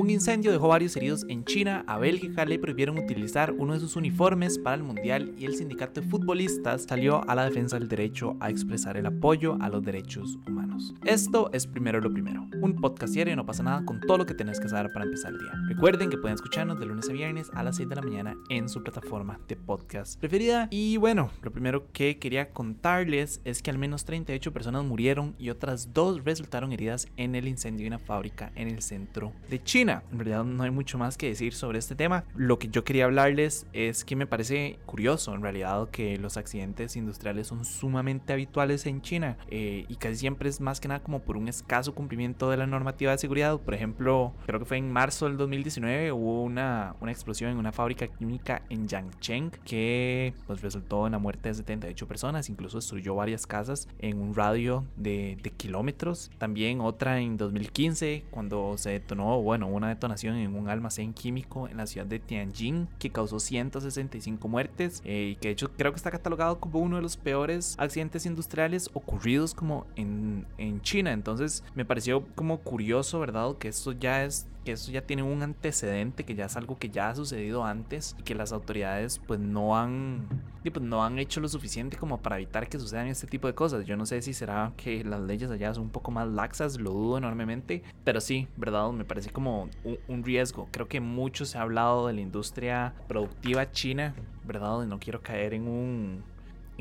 Un incendio dejó varios heridos en China. A Bélgica le prohibieron utilizar uno de sus uniformes para el mundial y el sindicato de futbolistas salió a la defensa del derecho a expresar el apoyo a los derechos humanos. Esto es primero lo primero. Un podcast diario no pasa nada con todo lo que tenés que saber para empezar el día. Recuerden que pueden escucharnos de lunes a viernes a las 6 de la mañana en su plataforma de podcast preferida. Y bueno, lo primero que quería contarles es que al menos 38 personas murieron y otras dos resultaron heridas en el incendio de una fábrica en el centro de China. En realidad no hay mucho más que decir sobre este tema. Lo que yo quería hablarles es que me parece curioso en realidad que los accidentes industriales son sumamente habituales en China eh, y casi siempre es más que nada como por un escaso cumplimiento de la normativa de seguridad. Por ejemplo, creo que fue en marzo del 2019 hubo una, una explosión en una fábrica química en Yangcheng que pues resultó en la muerte de 78 personas, incluso destruyó varias casas en un radio de, de kilómetros. También otra en 2015 cuando se detonó, bueno, una detonación en un almacén químico en la ciudad de Tianjin que causó 165 muertes eh, y que de hecho creo que está catalogado como uno de los peores accidentes industriales ocurridos como en, en China. Entonces me pareció como curioso, ¿verdad? Que esto ya es eso ya tiene un antecedente, que ya es algo que ya ha sucedido antes y que las autoridades pues no han, pues, no han hecho lo suficiente como para evitar que sucedan este tipo de cosas. Yo no sé si será que las leyes allá son un poco más laxas, lo dudo enormemente, pero sí, verdad, me parece como un, un riesgo. Creo que mucho se ha hablado de la industria productiva china, verdad, y no quiero caer en un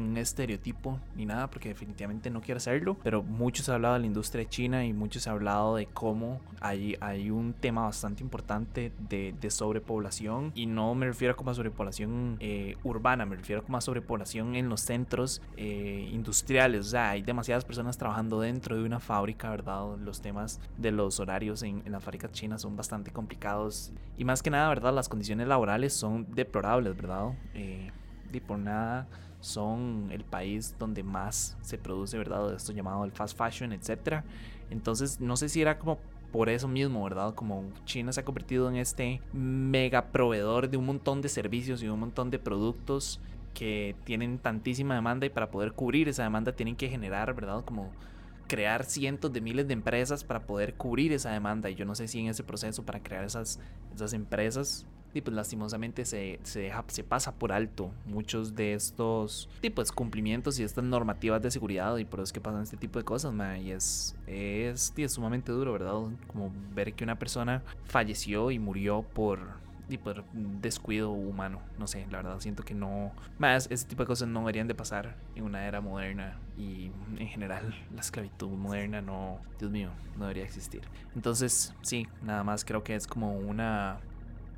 un estereotipo ni nada, porque definitivamente no quiero hacerlo, pero mucho se ha hablado de la industria china y mucho se ha hablado de cómo hay, hay un tema bastante importante de, de sobrepoblación y no me refiero como a sobrepoblación eh, urbana, me refiero como a sobrepoblación en los centros eh, industriales, o sea, hay demasiadas personas trabajando dentro de una fábrica, ¿verdad? Los temas de los horarios en, en las fábricas chinas son bastante complicados y más que nada, ¿verdad? Las condiciones laborales son deplorables, ¿verdad? Eh, y por nada son el país donde más se produce, ¿verdad? Esto llamado el fast fashion, etc. Entonces, no sé si era como por eso mismo, ¿verdad? Como China se ha convertido en este mega proveedor de un montón de servicios y un montón de productos que tienen tantísima demanda y para poder cubrir esa demanda tienen que generar, ¿verdad? Como crear cientos de miles de empresas para poder cubrir esa demanda y yo no sé si en ese proceso para crear esas, esas empresas y pues lastimosamente se, se, deja, se pasa por alto muchos de estos tipos cumplimientos y estas normativas de seguridad y por eso es que pasan este tipo de cosas, y es, es, es sumamente duro, ¿verdad? Como ver que una persona falleció y murió por, descuido humano. No sé, la verdad siento que no. Más, ese tipo de cosas no deberían de pasar en una era moderna. Y en general, la esclavitud moderna no. Dios mío, no debería existir. Entonces, sí, nada más creo que es como una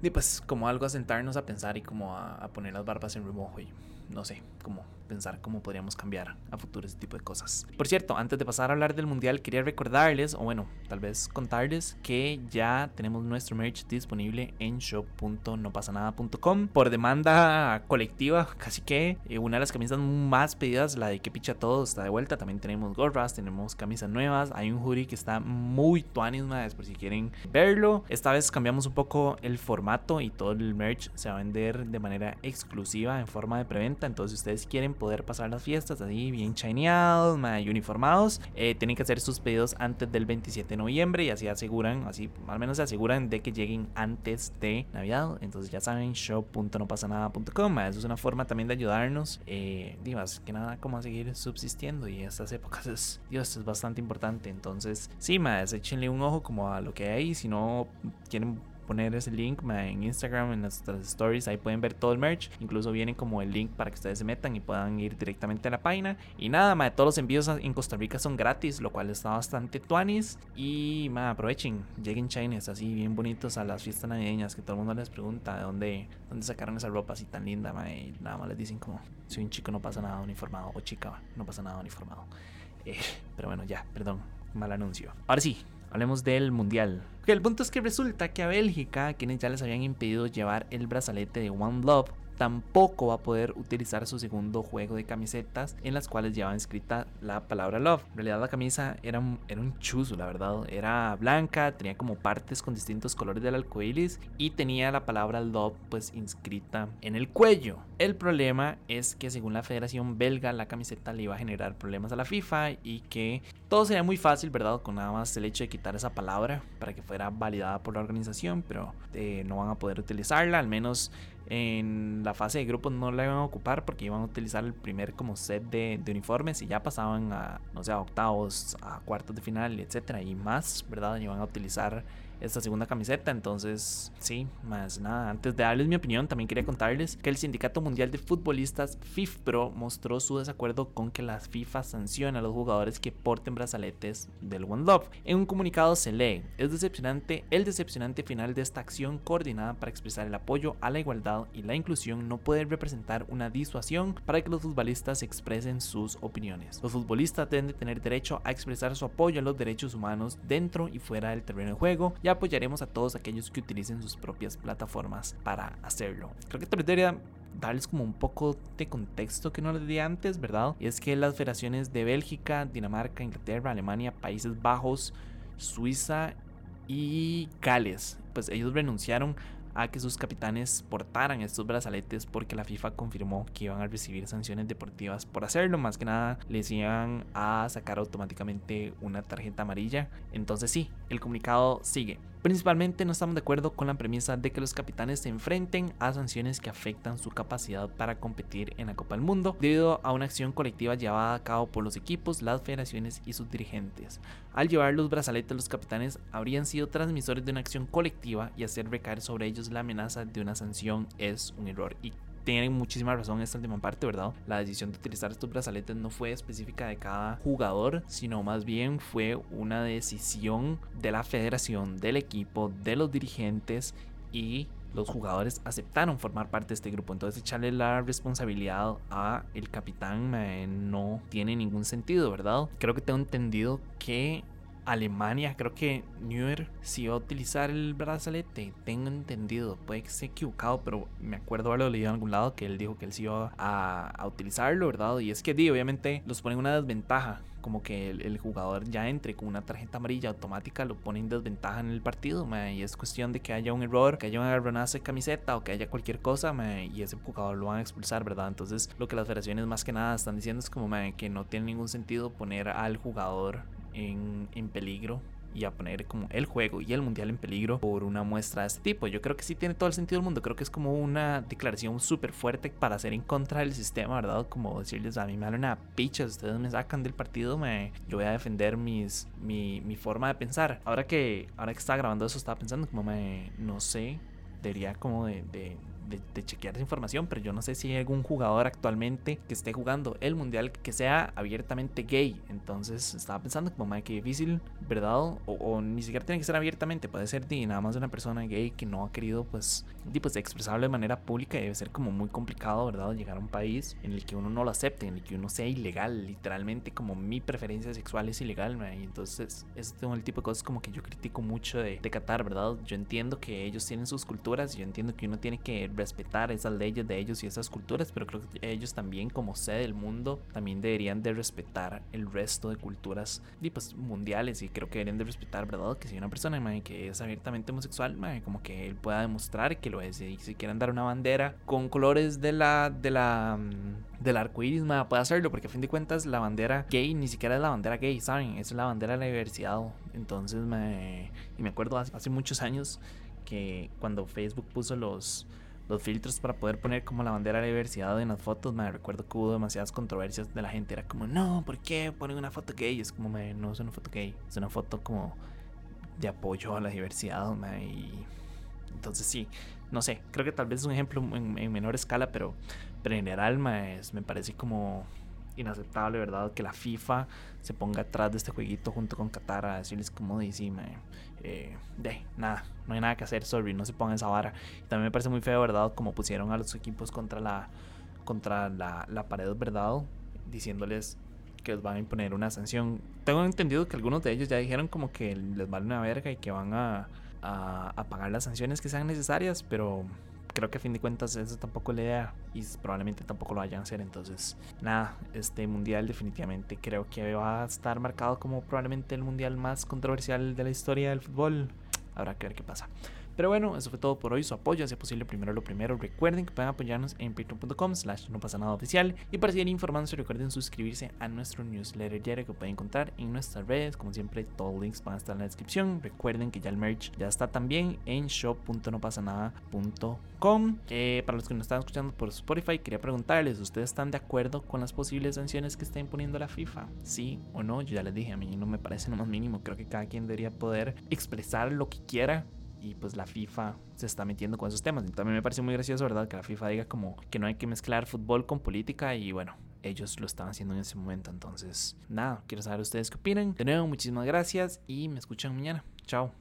y pues como algo a sentarnos a pensar y como a, poner las barbas en remojo y no sé, como pensar cómo podríamos cambiar a futuro ese tipo de cosas. Por cierto, antes de pasar a hablar del mundial, quería recordarles, o bueno, tal vez contarles que ya tenemos nuestro merch disponible en shop.nopasanada.com por demanda colectiva, casi que eh, una de las camisas más pedidas, la de que picha todo, está de vuelta. También tenemos gorras, tenemos camisas nuevas, hay un hoodie que está muy tuanis, por si quieren verlo. Esta vez cambiamos un poco el formato y todo el merch se va a vender de manera exclusiva en forma de preventa. Entonces, si ustedes quieren poder pasar las fiestas así bien chineados y uniformados, eh, tienen que hacer sus pedidos antes del 27 de noviembre y así aseguran, así al menos se aseguran de que lleguen antes de Navidad. Entonces ya saben, shop.nopasanada.com. Eso es una forma también de ayudarnos, eh, más que nada, como a seguir subsistiendo y estas épocas es, Dios, es bastante importante. Entonces, sí, más, échenle un ojo como a lo que hay. Si no quieren poner ese link en Instagram, en nuestras stories, ahí pueden ver todo el merch. Incluso viene como el link para que ustedes se metan y puedan ir directamente a la página. Y nada, ma, todos los envíos en Costa Rica son gratis, lo cual está bastante tuanis. Y ma, aprovechen, lleguen chines así bien bonitos a las fiestas navideñas, que todo el mundo les pregunta de dónde, dónde sacaron esa ropa así tan linda, ma, y nada más les dicen como, si un chico no pasa nada uniformado, o chica, no pasa nada uniformado. Eh, pero bueno, ya, perdón, mal anuncio. Ahora sí, Hablemos del mundial. el punto es que resulta que a Bélgica, quienes ya les habían impedido llevar el brazalete de One Love, tampoco va a poder utilizar su segundo juego de camisetas en las cuales llevaba inscrita la palabra love. En realidad la camisa era, era un chuzo, la verdad. Era blanca, tenía como partes con distintos colores del arco y tenía la palabra love pues inscrita en el cuello. El problema es que según la Federación Belga la camiseta le iba a generar problemas a la FIFA y que Todo sería muy fácil, ¿verdad? Con nada más el hecho de quitar esa palabra para que fuera validada por la organización, pero eh, no van a poder utilizarla, al menos en la fase de grupos no la iban a ocupar porque iban a utilizar el primer como set de, uniformes y ya pasaban a, no sé, a octavos, a cuartos de final, etcétera, y más, ¿verdad? Iban a utilizar esta segunda camiseta. Entonces, sí, más nada. Antes de darles mi opinión, también quería contarles que el Sindicato Mundial de Futbolistas FIFPro mostró su desacuerdo con que la FIFA sancione a los jugadores que porten brazaletes del One Love. En un comunicado se lee, es decepcionante, el decepcionante final de esta acción coordinada para expresar el apoyo a la igualdad y la inclusión no puede representar una disuasión para que los futbolistas expresen sus opiniones. Los futbolistas deben de tener derecho a expresar su apoyo a los derechos humanos dentro y fuera del terreno de juego y apoyaremos a todos aquellos que utilicen sus propias plataformas para hacerlo. Creo que también debería darles como un poco de contexto que no les di antes, ¿verdad? Y es que las federaciones de Bélgica, Dinamarca, Inglaterra, Alemania, Países Bajos, Suiza y Gales, pues ellos renunciaron a que sus capitanes portaran estos brazaletes porque la FIFA confirmó que iban a recibir sanciones deportivas por hacerlo. Más que nada les iban a sacar automáticamente una tarjeta amarilla. Entonces sí, el comunicado sigue. Principalmente no estamos de acuerdo con la premisa de que los capitanes se enfrenten a sanciones que afectan su capacidad para competir en la Copa del Mundo debido a una acción colectiva llevada a cabo por los equipos, las federaciones y sus dirigentes. Al llevar los brazaletes los capitanes habrían sido transmisores de una acción colectiva y hacer recaer sobre ellos la amenaza de una sanción es un error y tienen muchísima razón esta última parte, ¿verdad? La decisión de utilizar estos brazaletes no fue específica de cada jugador, sino más bien fue una decisión de la federación, del equipo, de los dirigentes y los jugadores aceptaron formar parte de este grupo. Entonces echarle la responsabilidad a el capitán no tiene ningún sentido, ¿verdad? Creo que tengo entendido que Alemania, creo que Neuer sí va a utilizar el brazalete. Tengo entendido, puede que esté equivocado, pero me acuerdo haberlo leído en algún lado que él dijo que él sí iba a, utilizarlo, ¿verdad? Y es que, di, obviamente, los ponen una desventaja. Como que el, jugador ya entre con una tarjeta amarilla automática, lo pone en desventaja en el partido, y es cuestión de que haya un error, que haya un agarronazo de camiseta o que haya cualquier cosa, y ese jugador lo van a expulsar, ¿verdad? Entonces, lo que las federaciones más que nada están diciendo es como que no tiene ningún sentido poner al jugador en, en peligro y a poner como el juego y el mundial en peligro por una muestra de este tipo. Yo creo que sí tiene todo el sentido del mundo. Creo que es como una declaración súper fuerte para hacer en contra del sistema, ¿verdad? Como decirles a mí me dan una picha, ustedes me sacan del partido, me, yo voy a defender mis, mi, mi forma de pensar. Ahora que, ahora que estaba grabando eso, estaba pensando como me, no sé, debería como de de, chequear esa información, pero yo no sé si hay algún jugador actualmente que esté jugando el mundial que sea abiertamente gay. Entonces estaba pensando como, madre, que difícil, ¿verdad? O, ni siquiera tiene que ser abiertamente, puede ser de nada más de una persona gay que no ha querido, pues, pues expresarlo de manera pública y debe ser como muy complicado, ¿verdad? Llegar a un país en el que uno no lo acepte, en el que uno sea ilegal, literalmente como mi preferencia sexual es ilegal, y entonces es el tipo de cosas como que yo critico mucho de, de Qatar, ¿verdad? Yo entiendo que ellos tienen sus culturas, yo entiendo que uno tiene que respetar esas leyes de ellos y esas culturas, pero creo que ellos también como sede del mundo también deberían de respetar el resto de culturas pues, mundiales y creo que deberían de respetar, ¿verdad? Que si una persona que es abiertamente homosexual, como que él pueda demostrar que lo es y si quieren dar una bandera con colores de la de la mm, del arco iris, puede hacerlo porque a fin de cuentas la bandera gay ni siquiera es la bandera gay, ¿saben? Es la bandera de la diversidad. Entonces, me, y me acuerdo hace muchos años que cuando Facebook puso los los filtros para poder poner como la bandera de la diversidad en las fotos, me recuerdo que hubo demasiadas controversias de la gente. Era como, no, ¿por qué ponen una foto gay? Es como, no es una foto gay, es una foto como de apoyo a la diversidad, y entonces sí, no sé, creo que tal vez es un ejemplo en, menor escala, pero, pero en general me parece como inaceptable, ¿verdad? Que la FIFA se ponga atrás de este jueguito junto con Qatar a decirles como dice, eh, de nada, no hay nada que hacer, sorry, no se pongan esa vara. también me parece muy feo, ¿verdad? Como pusieron a los equipos contra la, contra la, la pared, ¿verdad? Diciéndoles que les van a imponer una sanción. Tengo entendido que algunos de ellos ya dijeron como que les vale una verga y que van a, a, a pagar las sanciones que sean necesarias, pero creo que a fin de cuentas eso tampoco la idea y probablemente tampoco lo vayan a hacer. Entonces, nada, este mundial definitivamente creo que va a estar marcado como probablemente el mundial más controversial de la historia del fútbol. Habrá que ver qué pasa. Pero bueno, eso fue todo por hoy. Su apoyo hace posible primero lo primero. Recuerden que pueden apoyarnos en patreon.com slash no pasa nada oficial. Y para seguir informándose, recuerden suscribirse a nuestro newsletter diario que pueden encontrar en nuestras redes. Como siempre, todos los links van a estar en la descripción. Recuerden que ya el merch ya está también en shop.nopasanada.com. Eh, para los que nos están escuchando por Spotify, quería preguntarles, ¿ustedes están de acuerdo con las posibles sanciones que está imponiendo la FIFA? ¿Sí o no? Yo ya les dije, a mí no me parece lo más mínimo. Creo que cada quien debería poder expresar lo que quiera y pues la FIFA se está metiendo con esos temas. Y también me parece muy gracioso, ¿verdad? Que la FIFA diga como que no hay que mezclar fútbol con política y bueno, ellos lo estaban haciendo en ese momento. Entonces, nada, quiero saber ustedes qué opinan. De nuevo, muchísimas gracias y me escuchan mañana. Chao.